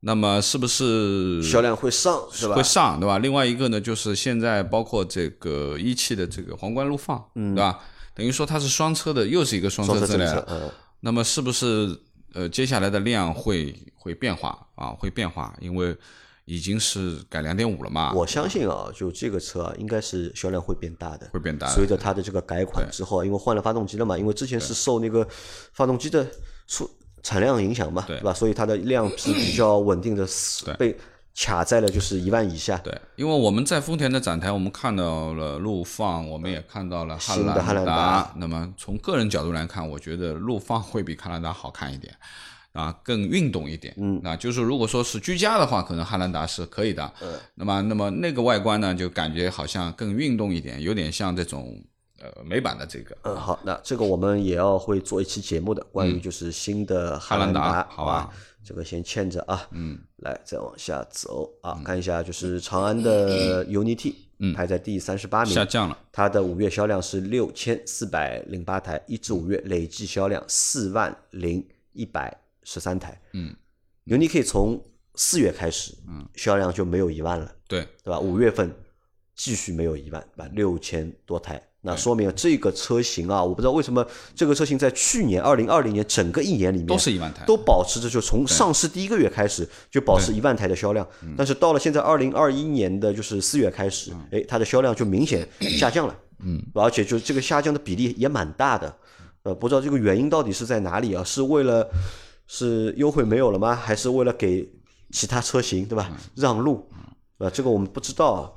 那么是不是销量会上是吧？会上，对吧？另外一个呢，就是现在包括这个一汽的这个皇冠陆放，嗯，对吧？等于说它是双车的，又是一个双车之类双车政策嗯那么是不是呃接下来的量会会变化啊？会变化，因为已经是改两点五了嘛，我相信啊，就这个车啊，应该是销量会变大的，会变大随着它的这个改款之后，因为换了发动机了嘛，因为之前是受那个发动机的出产量影响嘛，对对吧？所以它的量是比较稳定的对，被卡在了就是一万以下。对，因为我们在丰田的展台，我们看到了陆放，我们也看到了汉兰达那么从个人角度来看，我觉得陆放会比汉兰达好看一点，啊，更运动一点。嗯，啊，就是如果说是居家的话，可能汉兰达是可以的。嗯，那么那么那个外观呢，就感觉好像更运动一点，有点像这种呃美版的这个。嗯，好，那这个我们也要会做一期节目的，关于就是新的汉兰嗯兰达好好吧这个先欠着啊。嗯，来再往下走啊，看一下就是长安的 UNI-T，嗯，排在第三十八名，下降了，它的五月销量是六千四百零八台，一至五月累计销量四万零一百十三台。嗯，UNI-K 从四月开始，嗯，销量就没有一万了。对，对吧？五月份继续没有一万，对吧？六千多台，那说明这个车型啊，我不知道为什么这个车型在去年二零二零年整个一年里面都是一万台都保持着，就从上市第一个月开始就保持一万台的销量，嗯但是到了现在二零二一年的就是四月开始，哎，它的销量就明显下降了，嗯，而且就这个下降的比例也蛮大的，呃，不知道这个原因到底是在哪里啊？是为了是优惠没有了吗？还是为了给其他车型对吧让路？呃，这个我们不知道啊。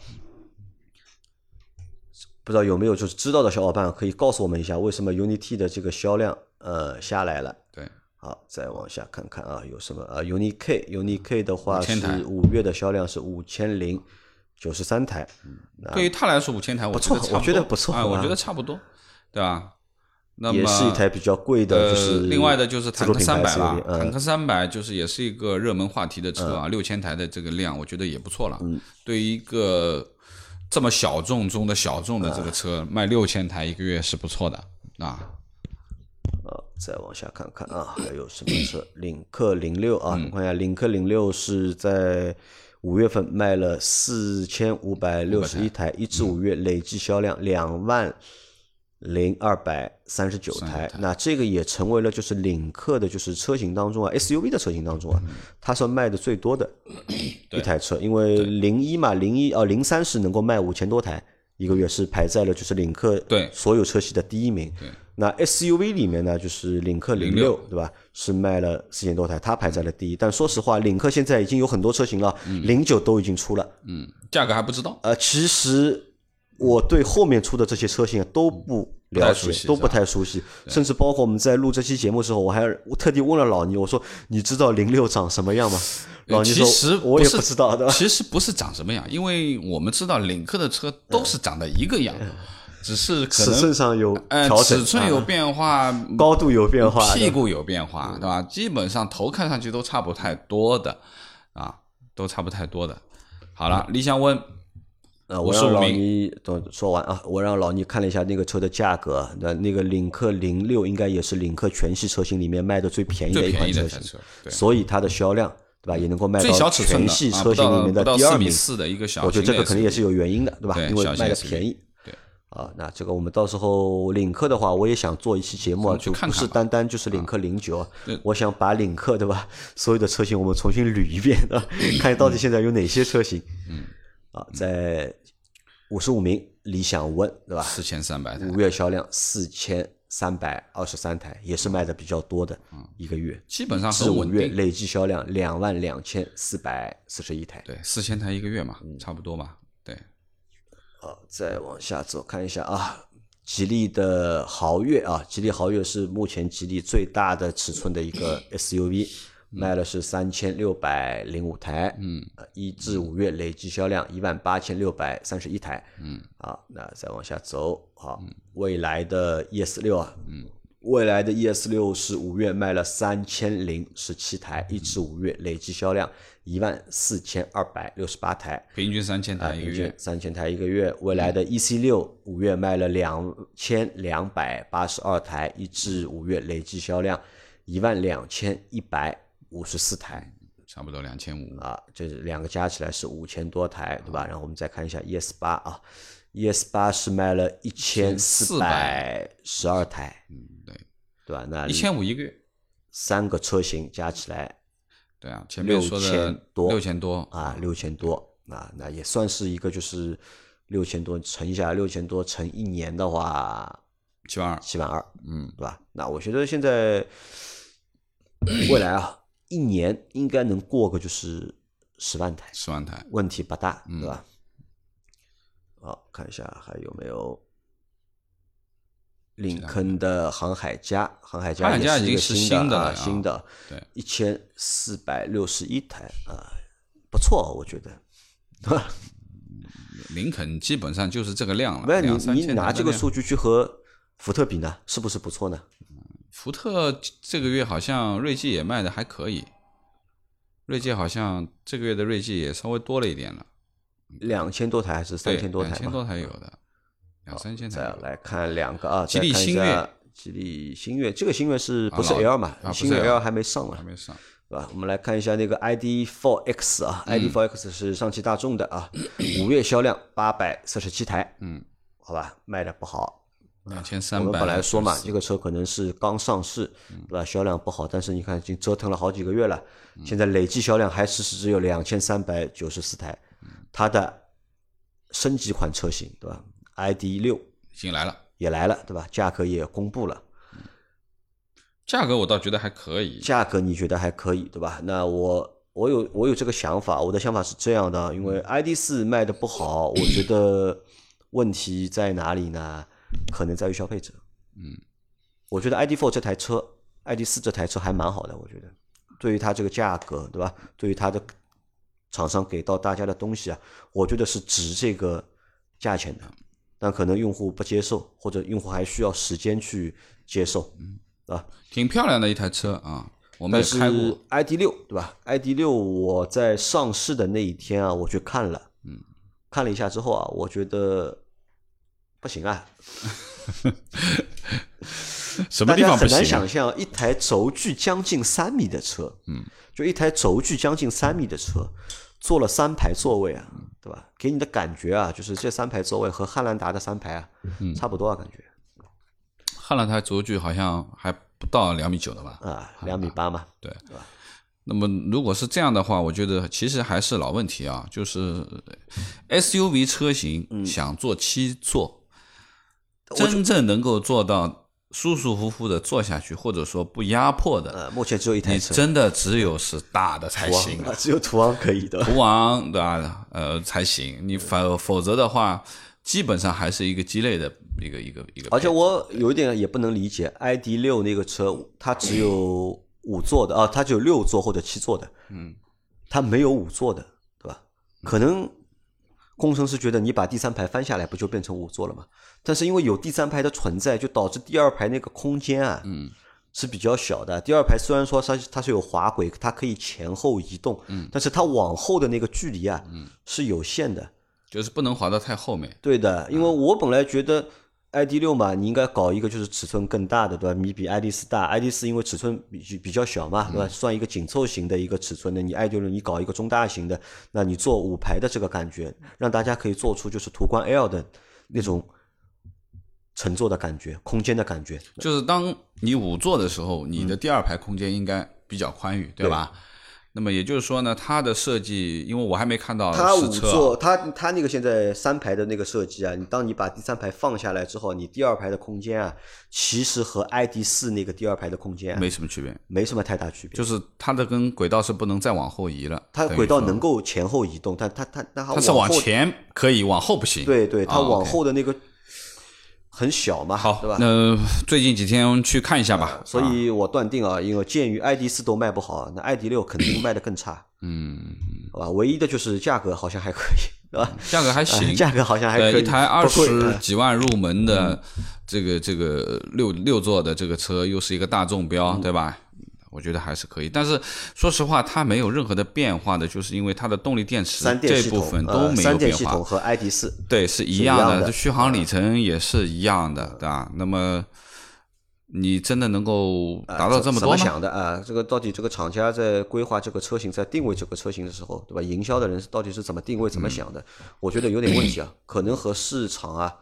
不知道有没有就是知道的小伙伴可以告诉我们一下，为什么 Unity 的这个销量呃下来了？对，好，再往下看看啊，有什么啊？UNI-K UNI-K 的话5000台是五月的销量是五千零九十三台，对于他来说五千台，不错我觉得不错啊我觉得差不多，对吧？那么也是一台比较贵的，呃，就是另外的就是坦克三百了嗯坦克三百就是也是一个热门话题的车啊，六千台的这个量，我觉得也不错了。嗯对于一个这么小众中的小众的这个车，卖六千台一个月是不错的啊。呃，再往下看看啊，还有什么车？领克零六啊，嗯你看一下，领克零六是在五月份卖了四千五百六十一台，一至五月累计销量两万零二百三十九台。那这个也成为了就是领克的，就是车型当中啊，SUV 的车型当中啊，它是卖的最多的一台车，因为零一嘛，零一哦零三是能够卖五千多台。一个月是排在了就是领克对所有车系的第一名。那 SUV 里面呢，就是领克零六，对吧？是卖了四千多台，它排在了第一。但说实话，领克现在已经有很多车型了，零九都已经出了。嗯，价格还不知道。呃，其实我对后面出的这些车型啊都不了解，都不太熟悉，甚至包括我们在录这期节目的时候，我还我特地问了老倪，我说你知道零六长什么样吗？老倪说其实我也不知道的。其实不是长什么样，因为我们知道领克的车都是长得一个样，只是可尺寸上有呃调整，尺寸有啊变化，高度有变化，屁股有变化，对吧？基本上头看上去都差不太多的，啊，都差不太多的。好了，理想 ONE 呃，我让老倪等说完啊，我让老倪看了一下那个车的价格，那那个领克零六应该也是领克全系车型里面卖的最便宜的一款车型，所以它的销量对吧也能够卖到全系车型里面的第二名。四的一个小型的 SUV，我觉得这个肯定也是有原因的，对吧？因为卖的便宜。对啊，那这个我们到时候领克的话，我也想做一期节目啊，就不是单单就是领克零九啊，我想把领克对吧，所有的车型我们重新捋一遍啊，看到底现在有哪些车型。嗯，啊，在五十五名理想 ONE 对吧？四千三百台，五月销量四千三百二十三台，也是卖的比较多的一个月。基本上是五。月累计销量两万两千四百四十一台。对，四千台一个月嘛，嗯差不多嘛。对，好，再往下走，看一下啊，吉利的豪越啊，吉利豪越是目前吉利最大的尺寸的一个 SUV，卖了是三千六百零五台，嗯，一至五月累计销量一万八千六百三十一台，嗯，好，那再往下走，好，未来的 ES 六啊，嗯，未来的 ES 六是五月卖了三千零十七台，一至五月累计销量一万四千二百六十八台，平均三千台一个月，三千台一个月。未来的 EC 六五月卖了两千两百八十二台，一至五月累计销量一万两千一百五十四台。差不多两千五啊，这两个加起来是五千多台，对吧？然后我们再看一下 ES 八啊，ES 八是卖了一千四百十二台，嗯，对，对吧？那一千五一个月，三个车型加起来，对啊，前面说的多六千多啊，六千多啊，那也算是一个就是六千多乘一下六千多乘一年的话，七万二，七万二，嗯，对吧？那我觉得现在未来啊。一年应该能过个就是十万台，十万台问题不大，对吧？好，看一下还有没有林肯的航海家，航海家也是一个新的啊，新的，对，一千四百六十一台啊，不错，我觉得？林肯基本上就是这个量了，没有你你拿这个数据去和福特比呢，是不是不错呢？福特这个月好像锐际也卖的还可以，锐际好像这个月的锐际也稍微多了一点了，两千多台还是三千多台？两千多台有的，两三千台。再来看两个啊，吉利星越，吉利星越，这个星越是不是 L 嘛？星越 L 还没上啊，还没上，对吧？我们来看一下那个 ID.4X 啊，ID.4X 是上汽大众的啊，五月销量八百四十七台，嗯，好吧，卖的不好。两千三百。我们本来说嘛，这个车可能是刚上市，对吧？销量不好，但是你看已经折腾了好几个月了，现在累计销量还是只有两千三百九十四台。它的升级款车型，对吧？ID 六已经来了，也来了，对吧？价格也公布了，价格我倒觉得还可以。价格你觉得还可以，对吧？那我我有我有这个想法，我的想法是这样的，因为 ID 四卖的不好，我觉得问题在哪里呢？可能在于消费者，嗯，我觉得 ID.4 这台车，ID.4 这台车还蛮好的，我觉得，对于它这个价格，对吧？对于它的厂商给到大家的东西啊，我觉得是值这个价钱的，但可能用户不接受，或者用户还需要时间去接受，嗯，啊，挺漂亮的一台车啊，我们也开过。ID 六对吧？ID 六我在上市的那一天啊，我去看了，嗯，看了一下之后啊，我觉得。不行啊！什么地方不行？很难想象一台轴距将近三米的车，嗯，就一台轴距将近三米的车，坐了三排座位啊，对吧？给你的感觉啊，就是这三排座位和汉兰达的三排啊，差不多啊，感觉。汉兰达轴距好像还不到两米九的吧？啊，两米八嘛，对，对吧？那么如果是这样的话，我觉得其实还是老问题啊，就是 SUV 车型想做七座。真正能够做到舒舒服服的坐下去，或者说不压迫的，呃，目前只有一台车，真的只有是大的才行，只有途昂可以的，途昂对吧？呃，才行。你否否则的话，基本上还是一个鸡肋的一个一个一个。而且我有一点也不能理解，ID 六那个车它只有五座的啊，它只有六座或者七座的，嗯，它没有五座的，对吧？可能。工程师觉得你把第三排翻下来，不就变成五座了吗？但是因为有第三排的存在，就导致第二排那个空间啊，嗯，是比较小的。第二排虽然说它它是有滑轨，它可以前后移动，嗯，但是它往后的那个距离啊，嗯，是有限的，就是不能滑到太后面。对的，因为我本来觉得。ID 六嘛，你应该搞一个就是尺寸更大的，对吧？你比 ID 四大，ID 四因为尺寸比比较小嘛，对吧？算一个紧凑型的一个尺寸的，你 ID 六你搞一个中大型的，那你做五排的这个感觉，让大家可以做出就是途观 L 的那种乘坐的感觉、空间的感觉。就是当你五座的时候，你的第二排空间应该比较宽裕，对吧？那么也就是说呢，它的设计，因为我还没看到它五座，它它那个现在三排的那个设计啊，你当你把第三排放下来之后，你第二排的空间啊，其实和 ID 四那个第二排的空间没什么区别，没什么太大区别。就是它的跟轨道是不能再往后移了，它轨道能够前后移动，但它它它它是往前可以，往后不行。对对，它往后的那个。很小嘛，好，对吧？那最近几天去看一下吧。所以我断定啊，因为鉴于 ID 四都卖不好，那 ID 六肯定卖的更差。嗯，好吧，唯一的就是价格好像还可以。对吧？价格还行，价格好像还可以，对，一台二十呃几万入门的这个这个六六座的这个车，又是一个大众标，嗯对吧？我觉得还是可以，但是说实话，它没有任何的变化的，就是因为它的动力电池这部分都没有变化电系统，和 ID 四对，是一样的，这续航里程也是一样的，对吧？那么你真的能够达到这么怎么多吗？想的啊？这个到底这个厂家在规划这个车型，在定位这个车型的时候，对吧？营销的人到底是怎么定位、怎么想的？我觉得有点问题啊，可能和市场啊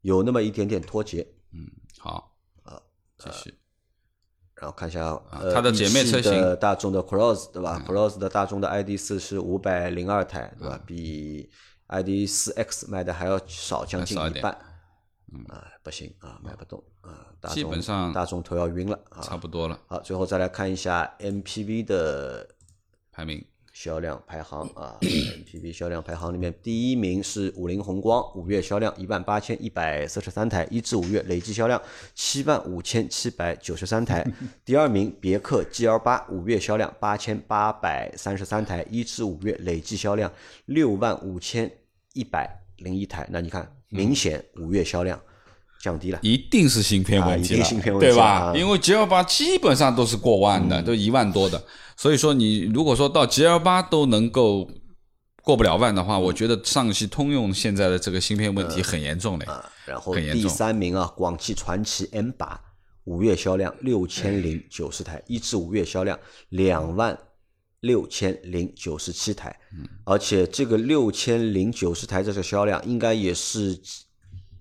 有那么一点点脱节。嗯好，继续。然后看一下呃，它的姐妹车型一系的大众的 Cross 对吧？Cross 的大众的 ID 四是五百零二台对吧？比 ID 四 X 卖的还要少将近一半。啊，不行啊，卖不动啊，大众基本上大众头要晕了啊。差不多了，好，最后再来看一下 MPV 的排名销量排行啊，MPV 销量排行里面第一名是五菱宏光，五月销量一万八千一百四十三台，一至五月累计销量七万五千七百九十三台。第二名别克 GL 八，五月销量八千八百三十三台，一至五月累计销量六万五千一百零一台。那你看，明显五月销量降低了。一定是芯片问题了，啊一定芯片问题对吧？啊因为 G L 八基本上都是过万的，都一万多的，所以说你如果说到 G L 八都能够过不了万的话，我觉得上汽通用现在的这个芯片问题很严重嘞。啊，然后第三名啊，广汽传祺 M 八，五月销量六千零九十台，一至五月销量两万六千零九十七台，而且这个六千零九十台这个销量，应该也是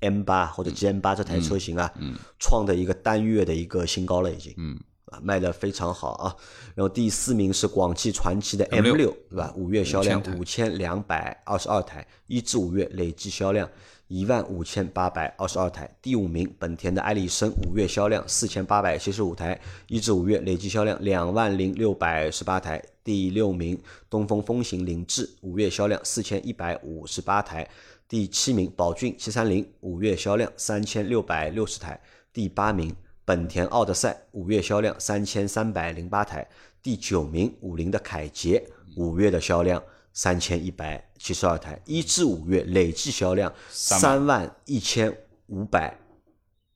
M 八或者 GM 八这台车型啊，创的一个单月的一个新高了，已经，嗯啊，卖的非常好啊。然后第四名是广汽传祺的 M M6 六，对吧？五月销量5000台五千两百二十二台，一至五月累计销量一万五千八百二十二台。第五名，本田的艾力绅，五月销量四千八百七十五台，一至五月累计销量两万零六百十八台。第六名，东风风行凌志，五月销量四千一百五十八台。第七名，宝骏七三零，五月销量三千六百六十台。第八名，本田奥德赛，五月销量三千三百零八台。第九名，五菱的凯捷，五月的销量三千一百七十二台，一至五月累计销量三万一千五百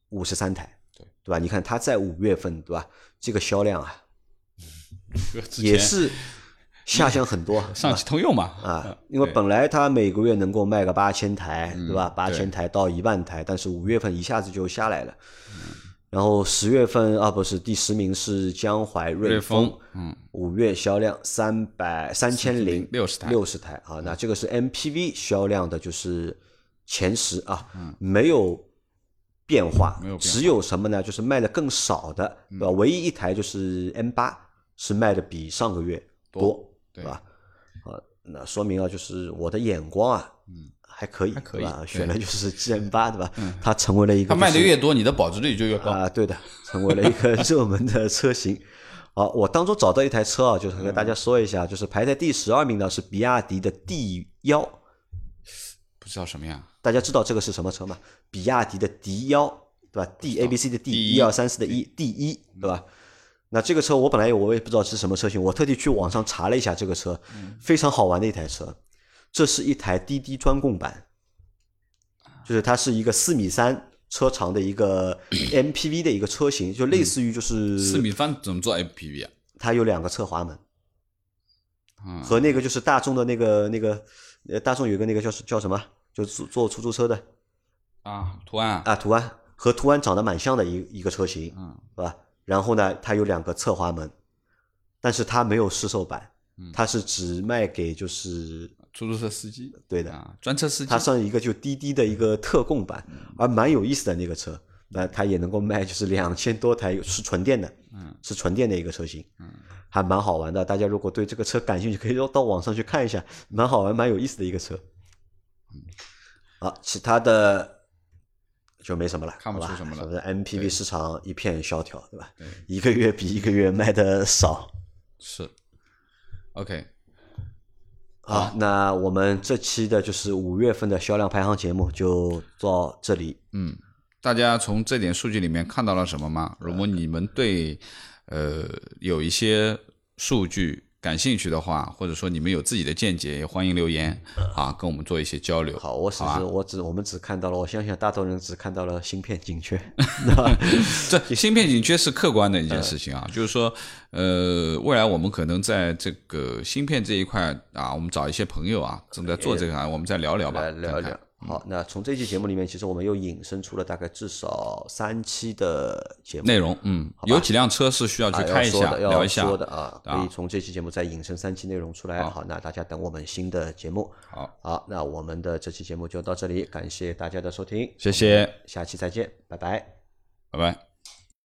五十三台，对对吧？你看它在五月份，对吧？这个销量啊，也是下降很多，上汽通用嘛，啊，因为本来它每个月能够卖个八千台，对吧？八千台到一万台，但是五月份一下子就下来了。然后十月份啊，不是第十名是江淮瑞瑞风风，嗯，五月销量三百三千零六十台六十台啊，那这个是 MPV 销量的，就是前十啊，没有变化，没有变化只有什么呢？就是卖的更少的，对吧？唯一一台就是 M 八是卖的比上个月多，对吧？啊，那说明啊，就是我的眼光啊，嗯，还可以，还可以对吧？对选的就是 G M 八，对吧？它成为了一个它卖的越多，你的保值率就越高。啊，对的，成为了一个 热门的车型。好，我当中找到一台车啊，就是和大家说一下，就是排在第十二名的是比亚迪的 D 幺，不知道什么呀，大家知道这个是什么车吗？比亚迪的 D 幺，对吧？D A B C 的 D，D 一二三四的一，D 一，对吧？那这个车我本来我也不知道是什么车型，我特地去网上查了一下这个车，非常好玩的一台车。这是一台滴滴专供版，就是它是一个四米三车长的一个 MPV 的一个车型，就类似于就是四米三怎么做 MPV 啊？它有两个侧滑门，嗯，和那个就是大众的那个那个呃大众有个那个叫叫什么，就是坐坐出租车的。啊，图案啊，啊，途安和途安长得蛮像的一一个车型，嗯，是吧？然后呢，它有两个侧滑门，但是它没有市售版，嗯。它是只卖给就是出租车司机，对的，啊，专车司机它，算一个就滴滴的一个特供版，而蛮有意思的那个车，那它也能够卖就是两千多台，是纯电的，嗯，是纯电的一个车型，嗯，还蛮好玩的。大家如果对这个车感兴趣，可以到网上去看一下，蛮好玩、蛮有意思的一个车。好，其他的就没什么了，看不出什么了是 MPV 市场一片萧条，对吧？对一个月比一个月卖的少。是，OK，好，那我们这期的就是五月份的销量排行节目就到这里。嗯，大家从这点数据里面看到了什么吗？如果你们对呃有一些数据感兴趣的话，或者说你们有自己的见解，也欢迎留言啊，跟我们做一些交流。好，我只是我只我们只看到了，我相信大多人只看到了芯片紧缺，这芯片紧缺是客观的一嗯件事情啊，就是说，呃，未来我们可能在这个芯片这一块啊，我们找一些朋友啊，正在做这个啊，我们再聊聊吧，来聊聊。好，那从这期节目里面，其实我们又引申出了大概至少三期的节目内容，嗯，有几辆车是需要去啊开一下，聊一下说的啊，可以啊从这期节目再引申三期内容出来。好，那大家等我们新的节目。好，好，那我们的这期节目就到这里，感谢大家的收听，谢谢，下期再见，拜拜。拜拜。